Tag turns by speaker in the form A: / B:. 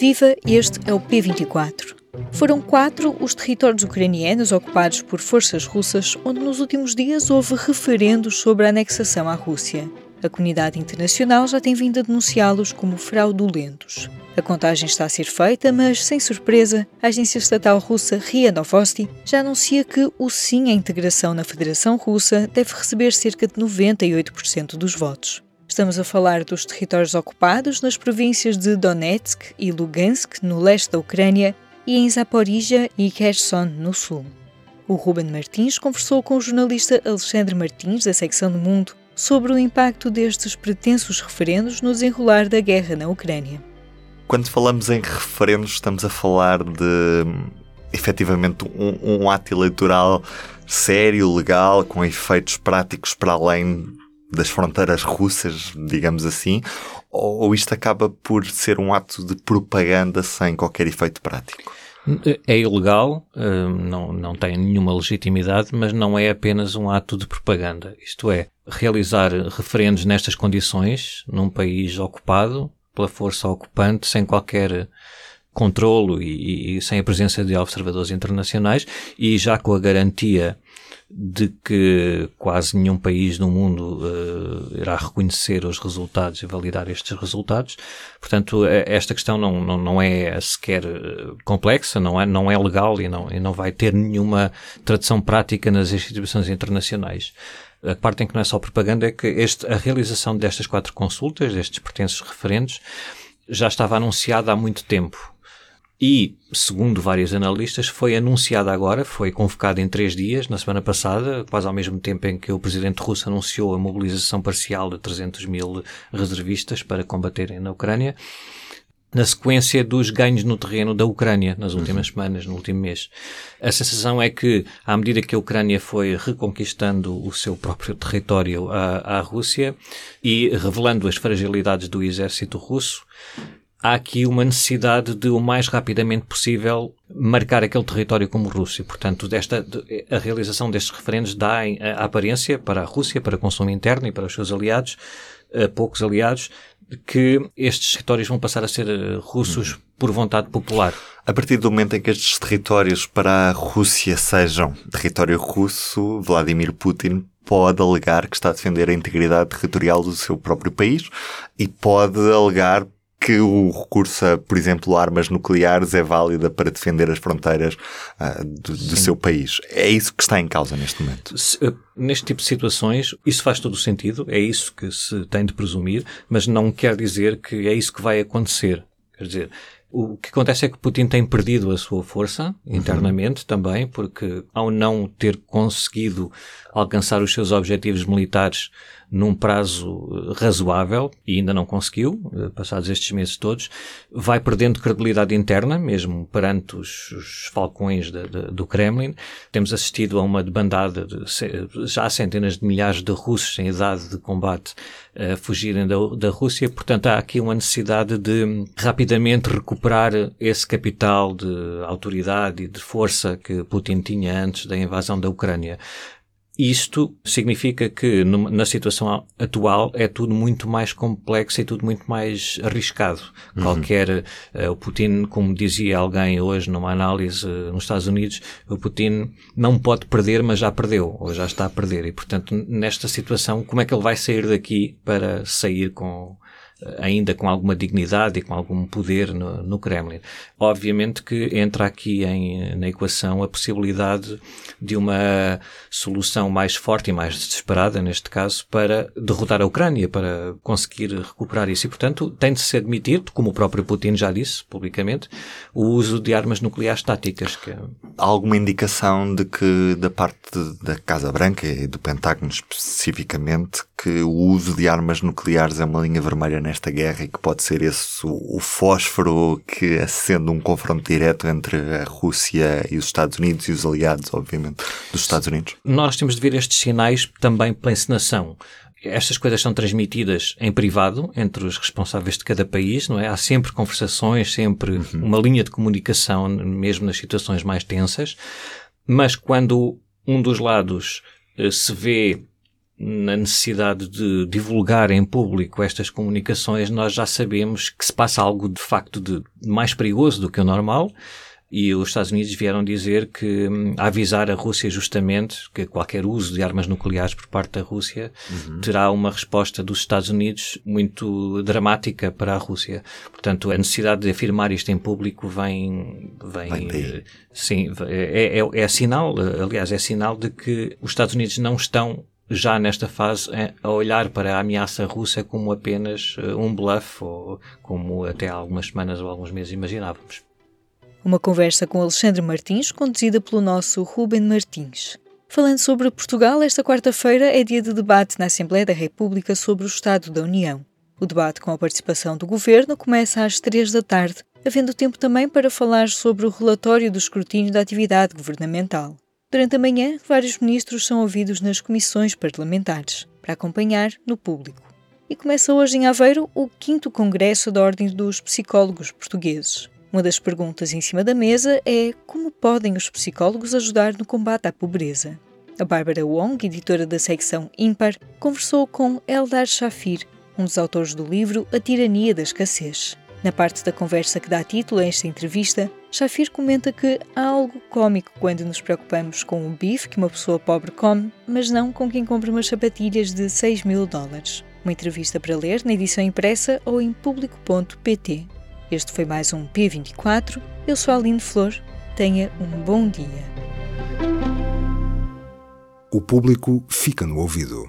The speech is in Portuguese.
A: Viva, este é o P24. Foram quatro os territórios ucranianos ocupados por forças russas, onde nos últimos dias houve referendos sobre a anexação à Rússia. A comunidade internacional já tem vindo a denunciá-los como fraudulentos. A contagem está a ser feita, mas, sem surpresa, a agência estatal russa RIA Novosti já anuncia que o sim à integração na Federação Russa deve receber cerca de 98% dos votos. Estamos a falar dos territórios ocupados nas províncias de Donetsk e Lugansk, no leste da Ucrânia, e em Zaporizhia e Kherson, no sul. O Ruben Martins conversou com o jornalista Alexandre Martins, da secção do Mundo, sobre o impacto destes pretensos referendos no desenrolar da guerra na Ucrânia.
B: Quando falamos em referendos, estamos a falar de efetivamente um, um ato eleitoral sério, legal, com efeitos práticos para além das fronteiras russas, digamos assim, ou isto acaba por ser um ato de propaganda sem qualquer efeito prático?
C: É ilegal, eh, não, não tem nenhuma legitimidade, mas não é apenas um ato de propaganda. Isto é, realizar referendos nestas condições, num país ocupado pela força ocupante, sem qualquer controlo e, e, sem a presença de observadores internacionais e já com a garantia de que quase nenhum país no mundo uh, irá reconhecer os resultados e validar estes resultados. Portanto, eh, esta questão não, não, não é sequer eh, complexa, não é, não é legal e não, e não vai ter nenhuma tradução prática nas instituições internacionais. A parte em que não é só propaganda é que este, a realização destas quatro consultas, destes pertences referentes, já estava anunciada há muito tempo e, segundo vários analistas, foi anunciada agora, foi convocada em três dias, na semana passada, quase ao mesmo tempo em que o presidente russo anunciou a mobilização parcial de 300 mil reservistas para combaterem na Ucrânia, na sequência dos ganhos no terreno da Ucrânia nas últimas uhum. semanas, no último mês. A sensação é que, à medida que a Ucrânia foi reconquistando o seu próprio território à, à Rússia e revelando as fragilidades do exército russo, há aqui uma necessidade de o mais rapidamente possível marcar aquele território como Rússia. Portanto, desta, a realização destes referendos dá a aparência para a Rússia, para o consumo interno e para os seus aliados, poucos aliados, que estes territórios vão passar a ser eh, russos por vontade popular.
B: A partir do momento em que estes territórios para a Rússia sejam território russo, Vladimir Putin pode alegar que está a defender a integridade territorial do seu próprio país e pode alegar que o recurso a, por exemplo, armas nucleares é válida para defender as fronteiras uh, do, do seu país. É isso que está em causa neste momento.
C: Se, uh, neste tipo de situações, isso faz todo o sentido, é isso que se tem de presumir, mas não quer dizer que é isso que vai acontecer. Quer dizer, o que acontece é que Putin tem perdido a sua força internamente uhum. também, porque ao não ter conseguido alcançar os seus objetivos militares num prazo eh, razoável, e ainda não conseguiu, eh, passados estes meses todos, vai perdendo credibilidade interna, mesmo perante os, os falcões de, de, do Kremlin. Temos assistido a uma debandada de já centenas de milhares de russos em idade de combate a fugirem da, da Rússia, portanto há aqui uma necessidade de rapidamente recuperar esse capital de autoridade e de força que Putin tinha antes da invasão da Ucrânia. Isto significa que na situação atual é tudo muito mais complexo e tudo muito mais arriscado. Uhum. Qualquer, uh, o Putin, como dizia alguém hoje numa análise uh, nos Estados Unidos, o Putin não pode perder, mas já perdeu, ou já está a perder. E portanto, nesta situação, como é que ele vai sair daqui para sair com, ainda com alguma dignidade e com algum poder no, no Kremlin. Obviamente que entra aqui em, na equação a possibilidade de uma solução mais forte e mais desesperada, neste caso, para derrotar a Ucrânia, para conseguir recuperar isso. E, portanto, tem de se admitir, como o próprio Putin já disse publicamente, o uso de armas nucleares táticas. Que...
B: Há alguma indicação de que, da parte da Casa Branca e do Pentágono especificamente, que o uso de armas nucleares é uma linha vermelha nesta guerra e que pode ser esse o, o fósforo que acende um confronto direto entre a Rússia e os Estados Unidos e os aliados, obviamente, dos Estados Unidos?
C: Nós temos de ver estes sinais também pela encenação estas coisas são transmitidas em privado entre os responsáveis de cada país, não é? Há sempre conversações, sempre uhum. uma linha de comunicação, mesmo nas situações mais tensas. Mas quando um dos lados uh, se vê na necessidade de divulgar em público estas comunicações, nós já sabemos que se passa algo de facto de mais perigoso do que o normal e os Estados Unidos vieram dizer que hum, a avisar a Rússia justamente que qualquer uso de armas nucleares por parte da Rússia uhum. terá uma resposta dos Estados Unidos muito dramática para a Rússia. Portanto, a necessidade de afirmar isto em público vem, vem, vem sim, é, é, é sinal, aliás, é sinal de que os Estados Unidos não estão já nesta fase a olhar para a ameaça russa como apenas eh, um bluff ou como até há algumas semanas ou alguns meses imaginávamos.
A: Uma conversa com Alexandre Martins, conduzida pelo nosso Ruben Martins. Falando sobre Portugal, esta quarta-feira é dia de debate na Assembleia da República sobre o Estado da União. O debate com a participação do Governo começa às três da tarde, havendo tempo também para falar sobre o relatório do escrutínio da atividade governamental. Durante a manhã, vários ministros são ouvidos nas comissões parlamentares, para acompanhar no público. E começa hoje em Aveiro o 5 Congresso da Ordem dos Psicólogos Portugueses. Uma das perguntas em cima da mesa é como podem os psicólogos ajudar no combate à pobreza. A Bárbara Wong, editora da secção Ímpar, conversou com Eldar Shafir, um dos autores do livro A Tirania da Escassez. Na parte da conversa que dá título a esta entrevista, Shafir comenta que há algo cômico quando nos preocupamos com o bife que uma pessoa pobre come, mas não com quem compra umas sapatilhas de 6 mil dólares. Uma entrevista para ler na edição impressa ou em público.pt. Este foi mais um P24. Eu sou a Aline Flor. Tenha um bom dia.
D: O público fica no ouvido.